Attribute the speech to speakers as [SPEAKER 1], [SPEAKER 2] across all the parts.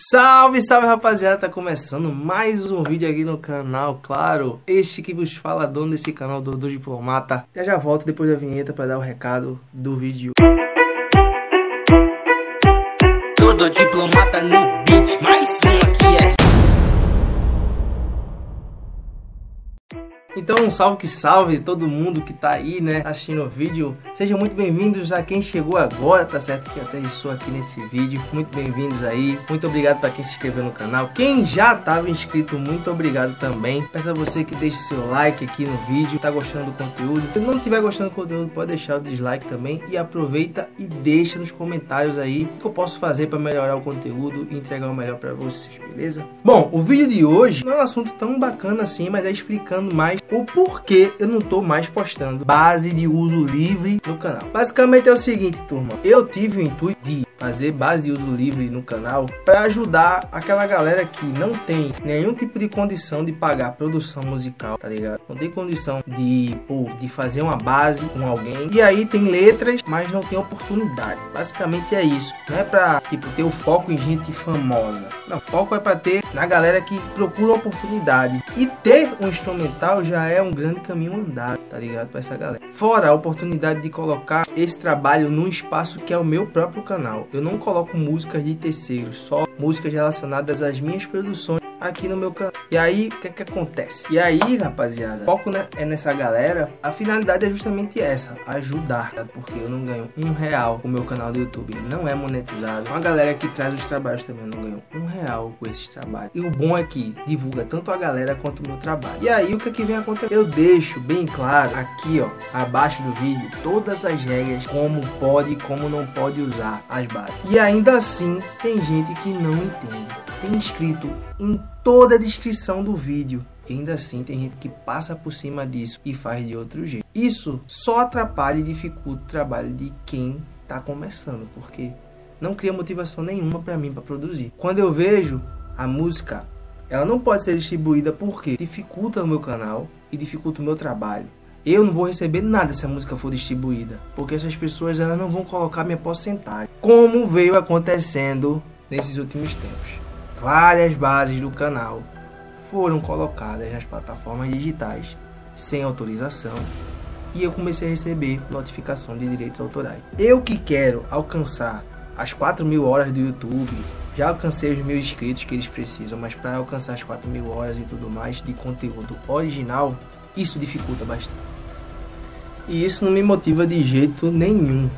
[SPEAKER 1] Salve, salve rapaziada, tá começando mais um vídeo aqui no canal, claro, este que vos fala, dono desse canal, Dodô Diplomata. Já já volto depois da vinheta para dar o recado do vídeo.
[SPEAKER 2] Dodô Diplomata no
[SPEAKER 1] Então, salve que salve todo mundo que tá aí, né, assistindo o vídeo. Sejam muito bem-vindos a quem chegou agora, tá certo? Que aterrissou aqui nesse vídeo. Muito bem-vindos aí. Muito obrigado para quem se inscreveu no canal. Quem já estava inscrito, muito obrigado também. Peço a você que deixe seu like aqui no vídeo. Tá gostando do conteúdo? Se não estiver gostando do conteúdo, pode deixar o dislike também. E aproveita e deixa nos comentários aí o que eu posso fazer para melhorar o conteúdo e entregar o melhor para vocês, beleza? Bom, o vídeo de hoje não é um assunto tão bacana assim, mas é explicando mais o porquê eu não tô mais postando base de uso livre no canal. Basicamente é o seguinte, turma. Eu tive o intuito de fazer base de uso livre no canal para ajudar aquela galera que não tem nenhum tipo de condição de pagar produção musical, tá ligado? Não tem condição de, pô, de fazer uma base com alguém. E aí tem letras, mas não tem oportunidade. Basicamente é isso. Não é pra, tipo, ter o foco em gente famosa. Não, o foco é para ter na galera que procura oportunidade. E ter um instrumental já é um grande caminho andado, tá ligado? Para essa galera. Fora a oportunidade de colocar esse trabalho num espaço que é o meu próprio canal. Eu não coloco músicas de terceiros, só músicas relacionadas às minhas produções aqui no meu canal. E aí, o que é que acontece? E aí, rapaziada, foco né, é nessa galera. A finalidade é justamente essa, ajudar, tá? porque eu não ganho um real com o meu canal do YouTube, não é monetizado. Uma galera que traz os trabalhos também não ganho um real com esses trabalhos. E o bom é que divulga tanto a galera quanto o meu trabalho. E aí, o que é que vem acontecer? Eu deixo bem claro aqui, ó, abaixo do vídeo, todas as regras, como pode e como não pode usar as bases. E ainda assim, tem gente que não entende. Tem escrito em toda a descrição do vídeo. E ainda assim tem gente que passa por cima disso e faz de outro jeito. Isso só atrapalha e dificulta o trabalho de quem está começando, porque não cria motivação nenhuma para mim para produzir. Quando eu vejo a música, ela não pode ser distribuída porque dificulta o meu canal e dificulta o meu trabalho. Eu não vou receber nada se a música for distribuída, porque essas pessoas elas não vão colocar minha porcentagem, como veio acontecendo nesses últimos tempos várias bases do canal foram colocadas nas plataformas digitais sem autorização e eu comecei a receber notificação de direitos autorais. Eu que quero alcançar as 4 mil horas do YouTube, já alcancei os mil inscritos que eles precisam, mas para alcançar as 4 mil horas e tudo mais de conteúdo original, isso dificulta bastante. E isso não me motiva de jeito nenhum.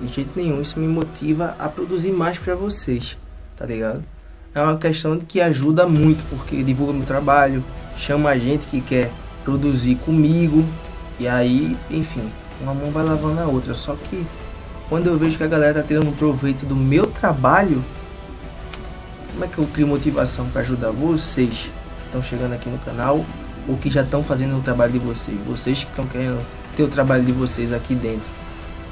[SPEAKER 1] De jeito nenhum, isso me motiva a produzir mais para vocês, tá ligado? É uma questão de que ajuda muito, porque divulga meu trabalho, chama a gente que quer produzir comigo, e aí, enfim, uma mão vai lavando a outra. Só que quando eu vejo que a galera tá tirando proveito do meu trabalho, como é que eu crio motivação para ajudar vocês que estão chegando aqui no canal ou que já estão fazendo o trabalho de vocês, vocês que estão querendo ter o trabalho de vocês aqui dentro?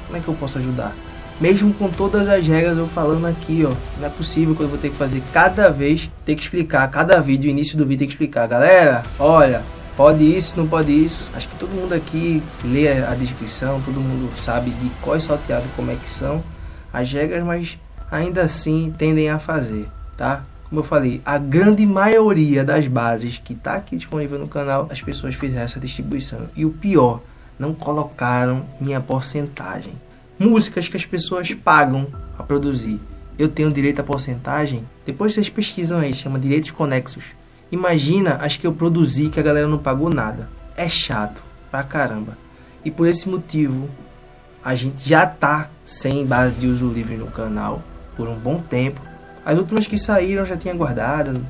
[SPEAKER 1] Como é que eu posso ajudar? Mesmo com todas as regras eu falando aqui, ó. Não é possível que eu vou ter que fazer cada vez, ter que explicar, cada vídeo, início do vídeo tem que explicar. Galera, olha, pode isso, não pode isso. Acho que todo mundo aqui lê a descrição, todo mundo sabe de quais salteados como é que são as regras, mas ainda assim tendem a fazer, tá? Como eu falei, a grande maioria das bases que está aqui disponível no canal, as pessoas fizeram essa distribuição. E o pior, não colocaram minha porcentagem músicas que as pessoas pagam a produzir. Eu tenho direito à porcentagem? Depois vocês pesquisam aí, chama direitos conexos. Imagina as que eu produzi que a galera não pagou nada. É chato pra caramba. E por esse motivo, a gente já tá sem base de uso livre no canal por um bom tempo. As últimas que saíram já tinha guardado,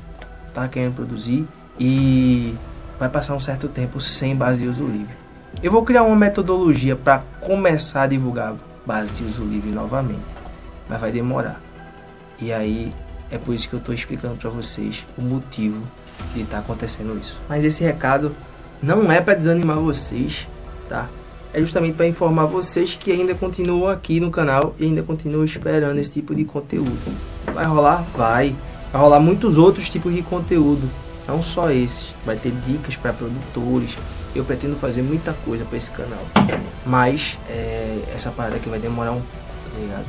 [SPEAKER 1] tá querendo produzir e vai passar um certo tempo sem base de uso livre. Eu vou criar uma metodologia para começar a divulgar base de uso livre novamente, mas vai demorar. E aí é por isso que eu estou explicando para vocês o motivo que está acontecendo isso. Mas esse recado não é para desanimar vocês, tá? É justamente para informar vocês que ainda continuam aqui no canal e ainda continuam esperando esse tipo de conteúdo. Vai rolar? Vai. Vai rolar muitos outros tipos de conteúdo, não só esses. Vai ter dicas para produtores, eu pretendo fazer muita coisa para esse canal. Mas é, essa parada aqui vai demorar um, tá ligado?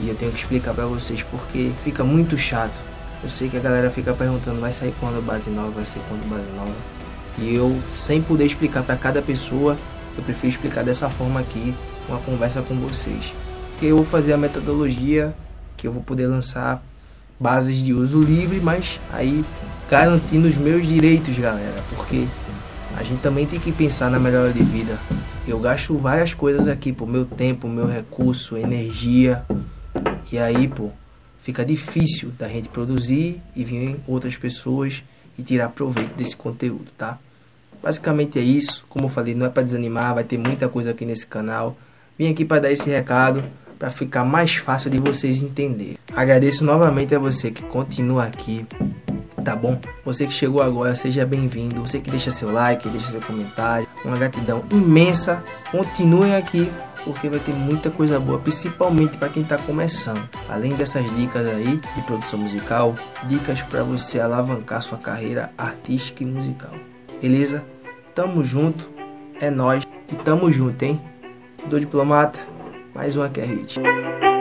[SPEAKER 1] E eu tenho que explicar para vocês porque fica muito chato Eu sei que a galera fica perguntando, vai sair quando base nova, vai sair quando base nova. E eu, sem poder explicar para cada pessoa, eu prefiro explicar dessa forma aqui, uma conversa com vocês. Eu vou fazer a metodologia, que eu vou poder lançar bases de uso livre, mas aí garantindo os meus direitos, galera, porque a gente também tem que pensar na melhora de vida. Eu gasto várias coisas aqui, pô, meu tempo, meu recurso, energia. E aí, pô, fica difícil da gente produzir e vir outras pessoas e tirar proveito desse conteúdo, tá? Basicamente é isso. Como eu falei, não é para desanimar, vai ter muita coisa aqui nesse canal. Vim aqui para dar esse recado para ficar mais fácil de vocês entenderem. Agradeço novamente a você que continua aqui, tá bom? Você que chegou agora, seja bem-vindo. Você que deixa seu like, deixa seu comentário. Uma gratidão imensa. Continuem aqui porque vai ter muita coisa boa, principalmente para quem está começando. Além dessas dicas aí de produção musical, dicas para você alavancar sua carreira artística e musical. Beleza? Tamo junto, é nós e tamo junto, hein? Do diplomata, mais uma que é.